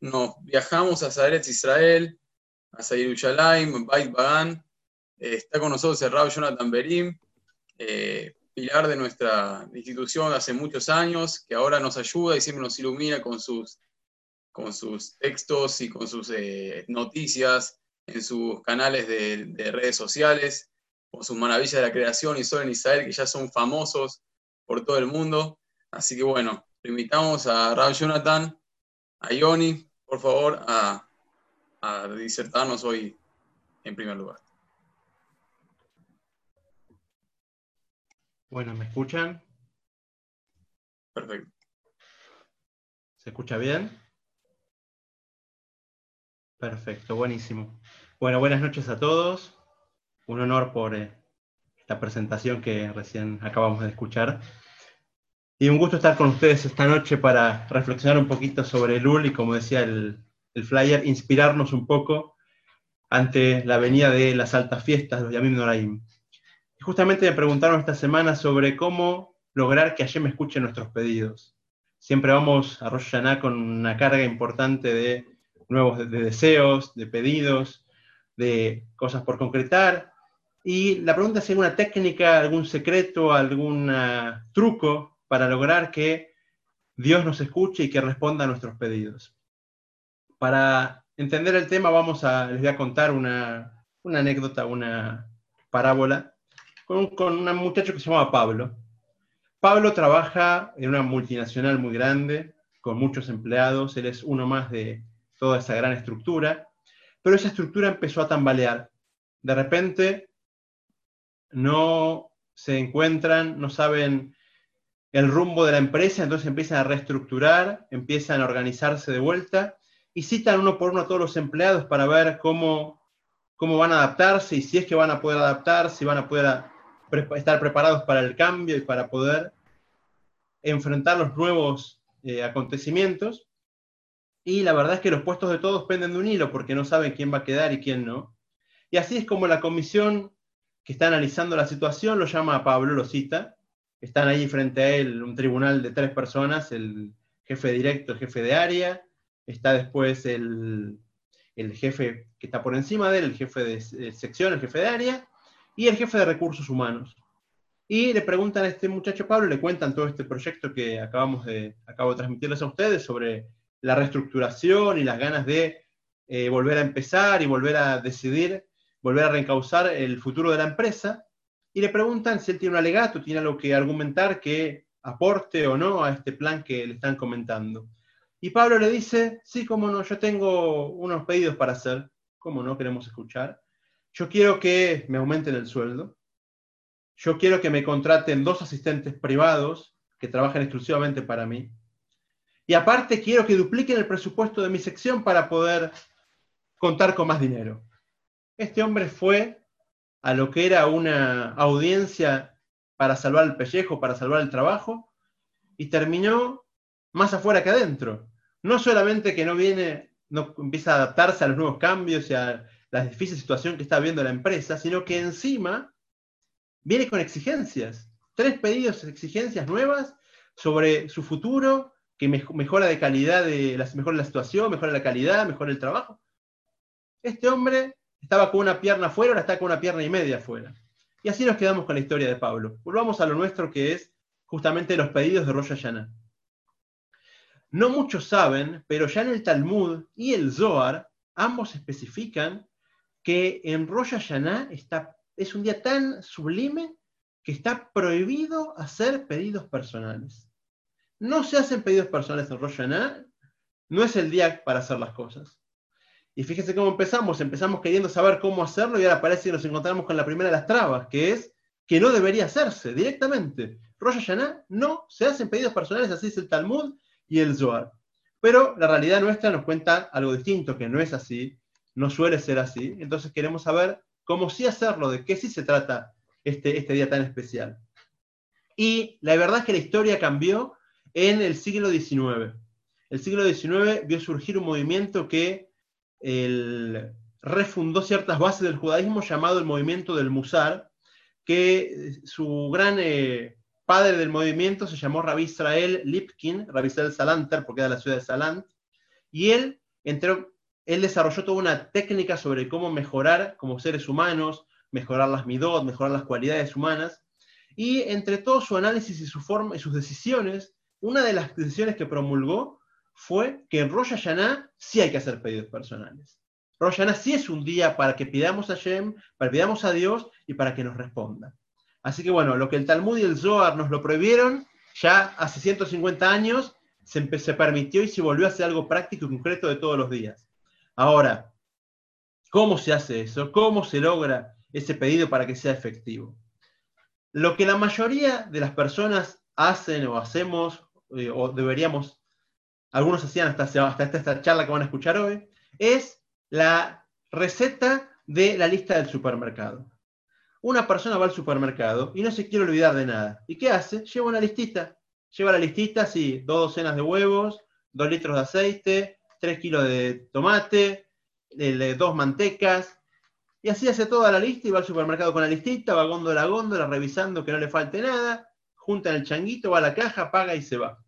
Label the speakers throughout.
Speaker 1: nos viajamos a Eretz Israel, a Yerushalayim, Bait Bagan. Eh, está con nosotros el Rab Jonathan Berim, eh, pilar de nuestra institución hace muchos años, que ahora nos ayuda y siempre nos ilumina con sus, con sus textos y con sus eh, noticias en sus canales de, redes sociales, con sus maravillas de la creación y solo en Israel, que ya son famosos por todo el mundo. Así que bueno, lo invitamos a Rab Jonathan, a Yoni, por favor, a, disertarnos hoy en primer lugar.
Speaker 2: Bueno, ¿me escuchan?
Speaker 1: Perfecto.
Speaker 2: ¿Se escucha bien? Perfecto, buenísimo. Bueno, buenas noches a todos. Un honor por eh, esta presentación que recién acabamos de escuchar. Y un gusto estar con ustedes esta noche para reflexionar un poquito sobre el y, como decía el, flyer, inspirarnos un poco ante la venida de las altas fiestas, los Yamim Noraim. Justamente me preguntaron esta semana sobre cómo lograr que me escuchen nuestros pedidos. Siempre vamos a Rosh con una carga importante de nuevos de deseos, de pedidos, de cosas por concretar. Y la pregunta es si hay alguna técnica, algún secreto, algún truco para lograr que Dios nos escuche y que responda a nuestros pedidos. Para entender el tema, vamos a, les voy a contar una, anécdota, una parábola, con, con un muchacho que se llama Pablo. Pablo trabaja en una multinacional muy grande, con muchos empleados, él es uno más de toda esa gran estructura, pero esa estructura empezó a tambalear. De repente no se encuentran, no saben el rumbo de la empresa, entonces empiezan a reestructurar, empiezan a organizarse de vuelta y citan uno por uno a todos los empleados para ver cómo, cómo van a adaptarse y si es que van a poder adaptarse, si van a poder estar preparados para el cambio y para poder enfrentar los nuevos eh, acontecimientos. Y la verdad es que los puestos de todos penden de un hilo porque no saben quién va a quedar y quién no. Y así es como la comisión que está analizando la situación lo llama a Pablo, lo cita, están ahí frente a él un tribunal de tres personas, el jefe directo, el jefe de área, está después el, jefe que está por encima de él, el jefe de sección, el jefe de área, y el jefe de recursos humanos. Y le preguntan a este muchacho Pablo, le cuentan todo este proyecto que acabamos de, acabo de transmitirles a ustedes sobre la reestructuración y las ganas de eh, volver a empezar y volver a decidir, volver a reencauzar el futuro de la empresa y le preguntan si él tiene un alegato, tiene algo que argumentar que aporte o no a este plan que le están comentando. Y Pablo le dice, sí, cómo no, yo tengo unos pedidos para hacer, cómo no, queremos escuchar. Yo quiero que me aumenten el sueldo. Yo quiero que me contraten dos asistentes privados que trabajen exclusivamente para mí. Y aparte quiero que dupliquen el presupuesto de mi sección para poder contar con más dinero. Este hombre fue a lo que era una audiencia para salvar el pellejo, para salvar el trabajo, y terminó más afuera que adentro. No solamente que no viene, no empieza a adaptarse a los nuevos cambios y a la difícil situación que está viendo la empresa, sino que encima viene con exigencias, tres pedidos, exigencias nuevas sobre su futuro, que mejora de calidad, mejora la situación, mejora la calidad, mejora el trabajo. Este hombre estaba con una pierna afuera, ahora está con una pierna y media afuera. Y así nos quedamos con la historia de Pablo. Volvamos a lo nuestro que es justamente los pedidos de Rosh Hashanah. No muchos saben, pero ya en el Talmud y el Zohar, ambos especifican que en Rosh Hashanah está, es un día tan sublime que está prohibido hacer pedidos personales. No se hacen pedidos personales en Rosh Hashanah, no es el día para hacer las cosas. Y fíjense cómo empezamos, empezamos queriendo saber cómo hacerlo y ahora parece que nos encontramos con la primera de las trabas, que es que no debería hacerse directamente. Rosh Hashanah no se hacen pedidos personales, así es el Talmud y el Zohar. Pero la realidad nuestra nos cuenta algo distinto, que no es así, no suele ser así. Entonces queremos saber cómo sí hacerlo, de qué sí se trata este, este día tan especial. Y la verdad es que la historia cambió en el siglo XIX. El siglo XIX vio surgir un movimiento que él refundó ciertas bases del judaísmo llamado el movimiento del Musar, que su gran eh, padre del movimiento se llamó Rabbi Israel Lipkin, Rabbi Israel Salanter, porque era la ciudad de Salant, y él él desarrolló toda una técnica sobre cómo mejorar como seres humanos, mejorar las midot, mejorar las cualidades humanas, y entre todo su análisis y, su forma, y sus decisiones, una de las decisiones que promulgó fue que en Rosh Hashanah sí hay que hacer pedidos personales. Rosh Hashanah sí es un día para que pidamos a Shem, para que pidamos a Dios y para que nos responda. Así que bueno, lo que el Talmud y el Zohar nos lo prohibieron ya hace 150 años, se, permitió y se volvió a hacer algo práctico y concreto de todos los días. Ahora, ¿cómo se hace eso? ¿Cómo se logra ese pedido para que sea efectivo? Lo que la mayoría de las personas hacen o hacemos, eh, o deberíamos, algunos hacían hasta, esta charla que van a escuchar hoy, es la receta de la lista del supermercado. Una persona va al supermercado y no se quiere olvidar de nada. ¿Y qué hace? Lleva una listita. Lleva la listita, sí, dos docenas de huevos, dos litros de aceite, tres kilos de tomate, dos mantecas, y así hace toda la lista y va al supermercado con la listita, va góndola a góndola, revisando que no le falte nada, junta en el changuito, va a la caja, paga y se va.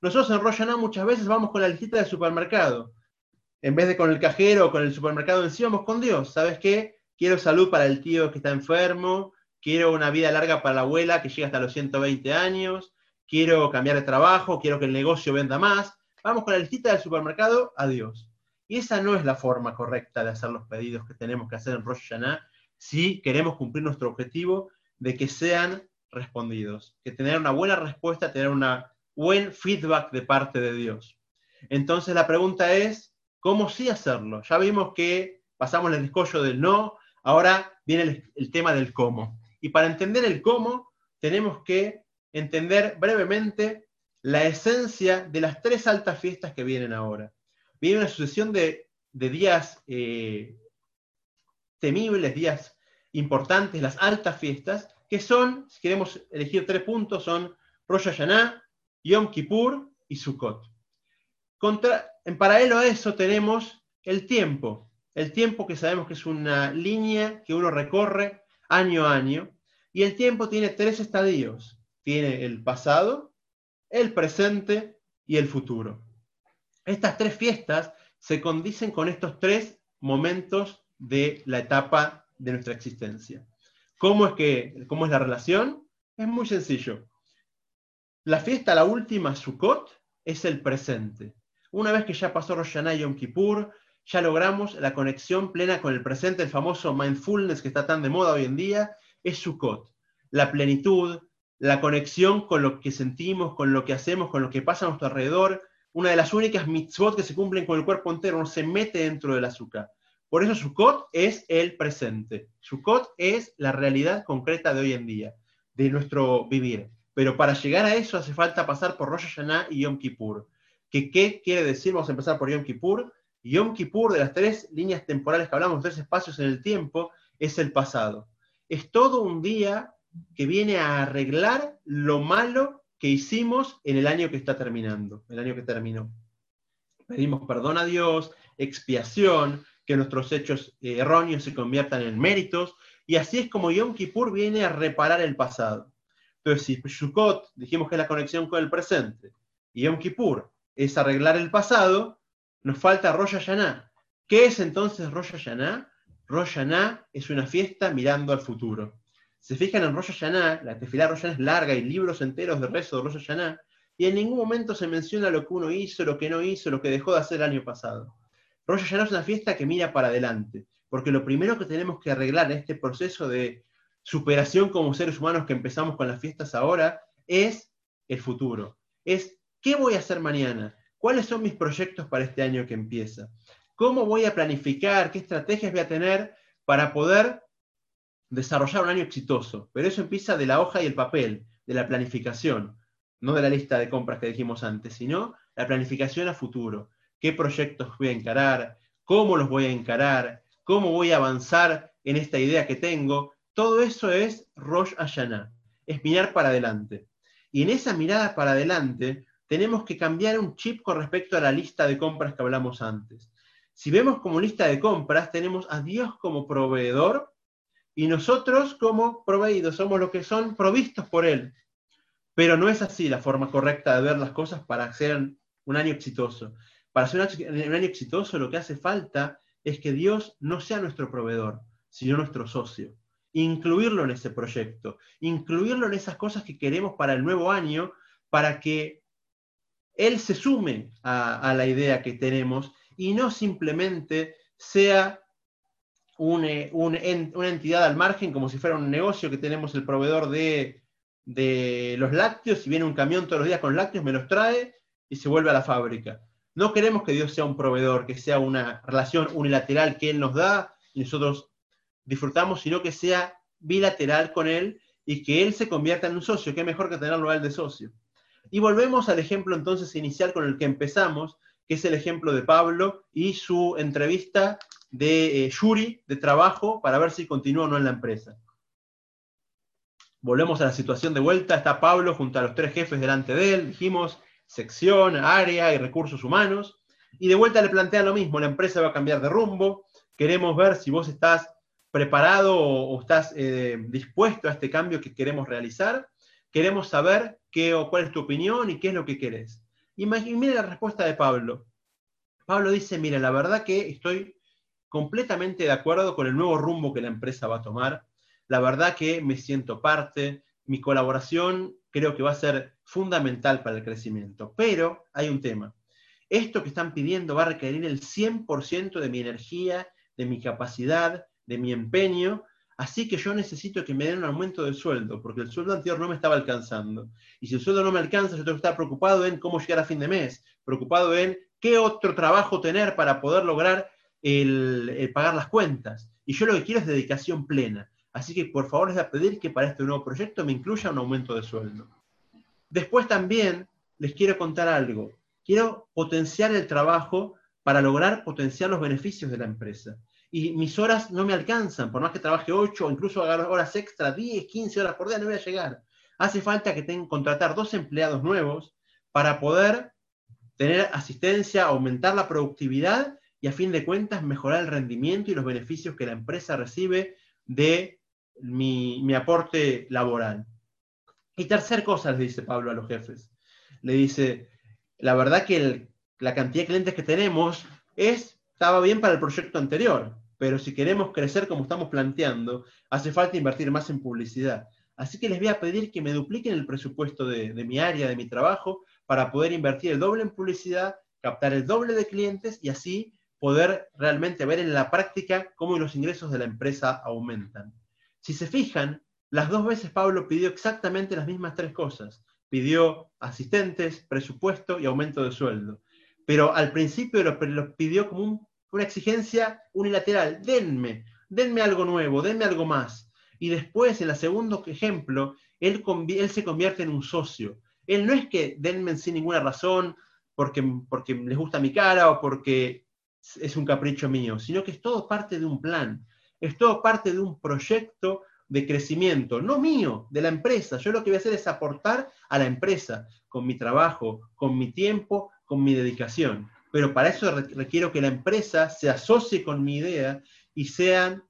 Speaker 2: Nosotros en Royaná muchas veces vamos con la listita del supermercado. En vez de con el cajero o con el supermercado en sí, vamos con Dios. ¿Sabes qué? Quiero salud para el tío que está enfermo, quiero una vida larga para la abuela que llega hasta los 120 años, quiero cambiar de trabajo, quiero que el negocio venda más. Vamos con la listita del supermercado a Dios. Y esa no es la forma correcta de hacer los pedidos que tenemos que hacer en Rosh si queremos cumplir nuestro objetivo de que sean respondidos, que tener una buena respuesta, tener un buen feedback de parte de Dios. Entonces la pregunta es, ¿cómo sí hacerlo? Ya vimos que pasamos el escollo del no, ahora viene el, tema del cómo. Y para entender el cómo, tenemos que entender brevemente la esencia de las tres altas fiestas que vienen ahora viene una sucesión de, días eh, temibles, días importantes, las altas fiestas, que son, si queremos elegir tres puntos, son Rosh Hashanah, Yom Kippur y Sukkot. en paralelo a eso tenemos el tiempo, el tiempo que sabemos que es una línea que uno recorre año a año, y el tiempo tiene tres estadios. Tiene el pasado, el presente y el futuro. Estas tres fiestas se condicen con estos tres momentos de la etapa de nuestra existencia. ¿Cómo es, que, cómo es la relación? Es muy sencillo. La fiesta, la última, Sukkot, es el presente. Una vez que ya pasó Rosh y Yom Kippur, ya logramos la conexión plena con el presente, el famoso mindfulness que está tan de moda hoy en día, es Sukkot. La plenitud, la conexión con lo que sentimos, con lo que hacemos, con lo que pasa a nuestro alrededor, una de las únicas mitzvot que se cumplen con el cuerpo entero, no se mete dentro del azúcar. Por eso Sukkot es el presente. Sukkot es la realidad concreta de hoy en día, de nuestro vivir. Pero para llegar a eso hace falta pasar por Rosh Hashanah y Yom Kippur. ¿Qué, ¿Qué quiere decir? Vamos a empezar por Yom Kippur. Yom Kippur, de las tres líneas temporales que hablamos, tres espacios en el tiempo, es el pasado. Es todo un día que viene a arreglar lo malo que hicimos en el año que está terminando, el año que terminó. Pedimos perdón a Dios, expiación, que nuestros hechos eh, erróneos se conviertan en méritos, y así es como Yom Kippur viene a reparar el pasado. Entonces, si Shukot dijimos que es la conexión con el presente, y Yom Kippur es arreglar el pasado, nos falta Rosh Hashanah. ¿Qué es entonces Rosh Hashanah? Rosh Hashanah es una fiesta mirando al futuro se fijan en Rosh Hashanah, la tefilá Rosh es larga, y libros enteros de rezo de Rosh Hashanah, y en ningún momento se menciona lo que uno hizo, lo que no hizo, lo que dejó de hacer el año pasado. Rosh Hashanah es una fiesta que mira para adelante, porque lo primero que tenemos que arreglar en este proceso de superación como seres humanos que empezamos con las fiestas ahora es el futuro. Es qué voy a hacer mañana, cuáles son mis proyectos para este año que empieza, cómo voy a planificar, qué estrategias voy a tener para poder desarrollar un año exitoso, pero eso empieza de la hoja y el papel, de la planificación, no de la lista de compras que dijimos antes, sino la planificación a futuro. ¿Qué proyectos voy a encarar? ¿Cómo los voy a encarar? ¿Cómo voy a avanzar en esta idea que tengo? Todo eso es Rosh Hashanah, es mirar para adelante. Y en esa mirada para adelante tenemos que cambiar un chip con respecto a la lista de compras que hablamos antes. Si vemos como lista de compras, tenemos a Dios como proveedor y nosotros como proveídos somos los que son provistos por Él. Pero no es así la forma correcta de ver las cosas para hacer un año exitoso. para ser un año exitoso lo que hace falta es que Dios no sea nuestro proveedor, sino nuestro socio. Incluirlo en ese proyecto, incluirlo en esas cosas que queremos para el nuevo año, para que Él se sume a, la idea que tenemos y no simplemente sea eh, una entidad al margen, como si fuera un negocio que tenemos el proveedor de, de los lácteos y viene un camión todos los días con lácteos, me los trae y se vuelve a la fábrica. No queremos que Dios sea un proveedor, que sea una relación unilateral que Él nos da y nosotros disfrutamos, sino que sea bilateral con Él y que Él se convierta en un socio. Qué mejor que tenerlo a Él de socio. Y volvemos al ejemplo entonces inicial con el que empezamos, que es el ejemplo de Pablo y su entrevista de eh, Yuri de trabajo para ver si continúa o no en la empresa. Volvemos a la situación de vuelta. Está Pablo junto a los tres jefes delante de él. Dijimos, sección, área y recursos humanos. Y de vuelta le plantean lo mismo, la empresa va a cambiar de rumbo, queremos ver si vos estás preparado o, estás eh, dispuesto a este cambio que queremos realizar, queremos saber qué o cuál es tu opinión y qué es lo que querés. Y, la respuesta de Pablo. Pablo dice, mira, la verdad que estoy completamente de acuerdo con el nuevo rumbo que la empresa va a tomar. La verdad que me siento parte, mi colaboración creo que va a ser fundamental para el crecimiento. Pero hay un tema. Esto que están pidiendo va a requerir el 100% de mi energía, de mi capacidad, de mi empeño. Así que yo necesito que me den un aumento de sueldo, porque el sueldo anterior no me estaba alcanzando. Y si el sueldo no me alcanza, yo tengo que estar preocupado en cómo llegar a fin de mes, preocupado en qué otro trabajo tener para poder lograr el, pagar las cuentas. Y yo lo que quiero es dedicación plena. Así que por favor les voy a pedir que para este nuevo proyecto me incluya un aumento de sueldo. Después también les quiero contar algo. Quiero potenciar el trabajo para lograr potenciar los beneficios de la empresa. Y mis horas no me alcanzan, por más que trabaje 8 o incluso haga horas extra, 10, 15 horas por día, no voy a llegar. Hace falta que tengan contratar dos empleados nuevos para poder tener asistencia, aumentar la productividad y a fin de cuentas mejorar el rendimiento y los beneficios que la empresa recibe de mi, aporte laboral. Y tercer cosa, le dice Pablo a los jefes. Le dice, la verdad que la cantidad de clientes que tenemos es, estaba bien para el proyecto anterior, pero si queremos crecer como estamos planteando, hace falta invertir más en publicidad. Así que les voy a pedir que me dupliquen el presupuesto de, mi área, de mi trabajo, para poder invertir el doble en publicidad, captar el doble de clientes y así poder realmente ver en la práctica cómo los ingresos de la empresa aumentan. Si se fijan, las dos veces Pablo pidió exactamente las mismas tres cosas. Pidió asistentes, presupuesto y aumento de sueldo. Pero al principio lo, pidió como una exigencia unilateral. Denme, denme algo nuevo, denme algo más. Y después, en el segundo ejemplo, él, él se convierte en un socio. Él no es que denme sin ninguna razón, porque, porque les gusta mi cara o porque es un capricho mío, sino que es todo parte de un plan es todo parte de un proyecto de crecimiento, no mío, de la empresa. Yo lo que voy a hacer es aportar a la empresa con mi trabajo, con mi tiempo, con mi dedicación. Pero para eso requiero que la empresa se asocie con mi idea y sean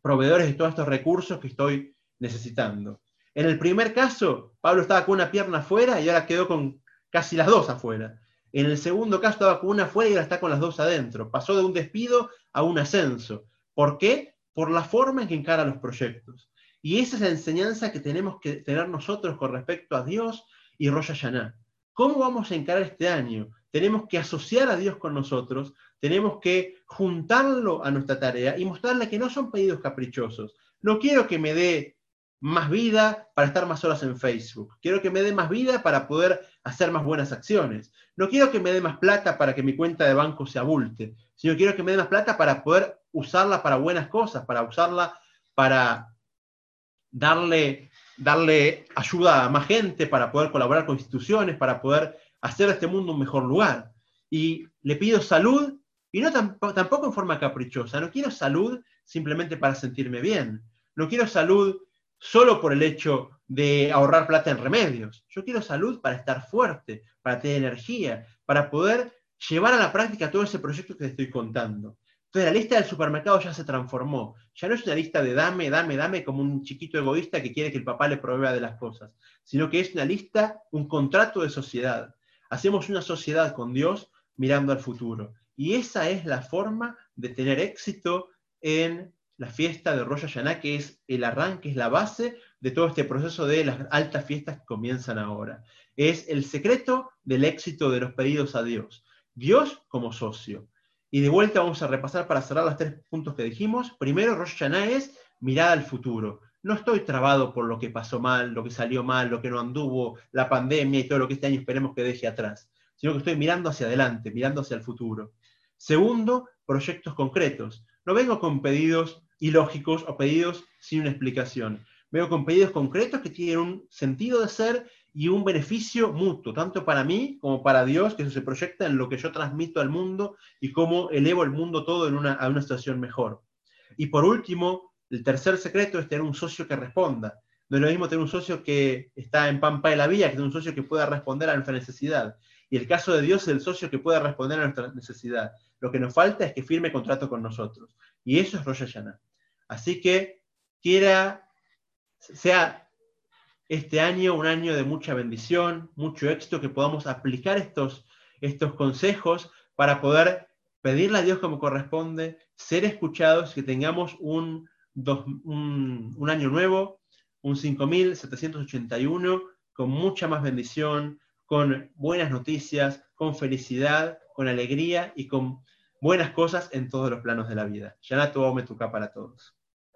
Speaker 2: proveedores de todos estos recursos que estoy necesitando. En el primer caso, Pablo estaba con una pierna afuera y ahora quedó con casi las dos afuera. En el segundo caso estaba con una afuera y ahora está con las dos adentro. Pasó de un despido a un ascenso. ¿Por qué? Por la forma en que encara los proyectos. Y esa es la enseñanza que tenemos que tener nosotros con respecto a Dios y Rosh Hashanah. ¿Cómo vamos a encarar este año? Tenemos que asociar a Dios con nosotros, tenemos que juntarlo a nuestra tarea y mostrarle que no son pedidos caprichosos. No quiero que me dé más vida para estar más horas en Facebook. Quiero que me dé más vida para poder hacer más buenas acciones. No quiero que me dé más plata para que mi cuenta de banco se abulte, sino quiero que me dé más plata para poder usarla para buenas cosas, para usarla para darle, darle ayuda a más gente, para poder colaborar con instituciones, para poder hacer este mundo un mejor lugar. Y le pido salud, y no tampoco en forma caprichosa, no quiero salud simplemente para sentirme bien, no quiero salud solo por el hecho de ahorrar plata en remedios. Yo quiero salud para estar fuerte, para tener energía, para poder llevar a la práctica todo ese proyecto que te estoy contando. Entonces la lista del supermercado ya se transformó. Ya no es una lista de dame, dame, dame como un chiquito egoísta que quiere que el papá le provea de las cosas, sino que es una lista, un contrato de sociedad. Hacemos una sociedad con Dios mirando al futuro. Y esa es la forma de tener éxito en la fiesta de Rosh Hashanah, que es el arranque, es la base de todo este proceso de las altas fiestas que comienzan ahora. Es el secreto del éxito de los pedidos a Dios. Dios como socio. Y de vuelta vamos a repasar para cerrar los tres puntos que dijimos. Primero, Rosh Hashanah es mirada al futuro. No estoy trabado por lo que pasó mal, lo que salió mal, lo que no anduvo, la pandemia y todo lo que este año esperemos que deje atrás, sino que estoy mirando hacia adelante, mirando hacia el futuro. Segundo, proyectos concretos. No vengo con pedidos ilógicos o pedidos sin una explicación. Vengo con pedidos concretos que tienen un sentido de ser y un beneficio mutuo, tanto para mí como para Dios, que eso se proyecta en lo que yo transmito al mundo y cómo elevo el mundo todo a una situación mejor. Y por último, el tercer secreto es tener un socio que responda. No es lo mismo tener un socio que está en pampa de la vía que tener un socio que pueda responder a nuestra necesidad. Y el caso de Dios es el socio que pueda responder a nuestra necesidad. Lo que nos falta es que firme contrato con nosotros. Y eso es Rosh Hashanah. Así que quiera, sea este año un año de mucha bendición, mucho éxito, que podamos aplicar estos, estos consejos para poder pedirle a Dios como corresponde, ser escuchados, que tengamos un, un, año nuevo, un 5781, con mucha más bendición, con buenas noticias, con felicidad, con alegría y con buenas cosas en todos los planos de la vida. Yanato Ome Tuca para todos.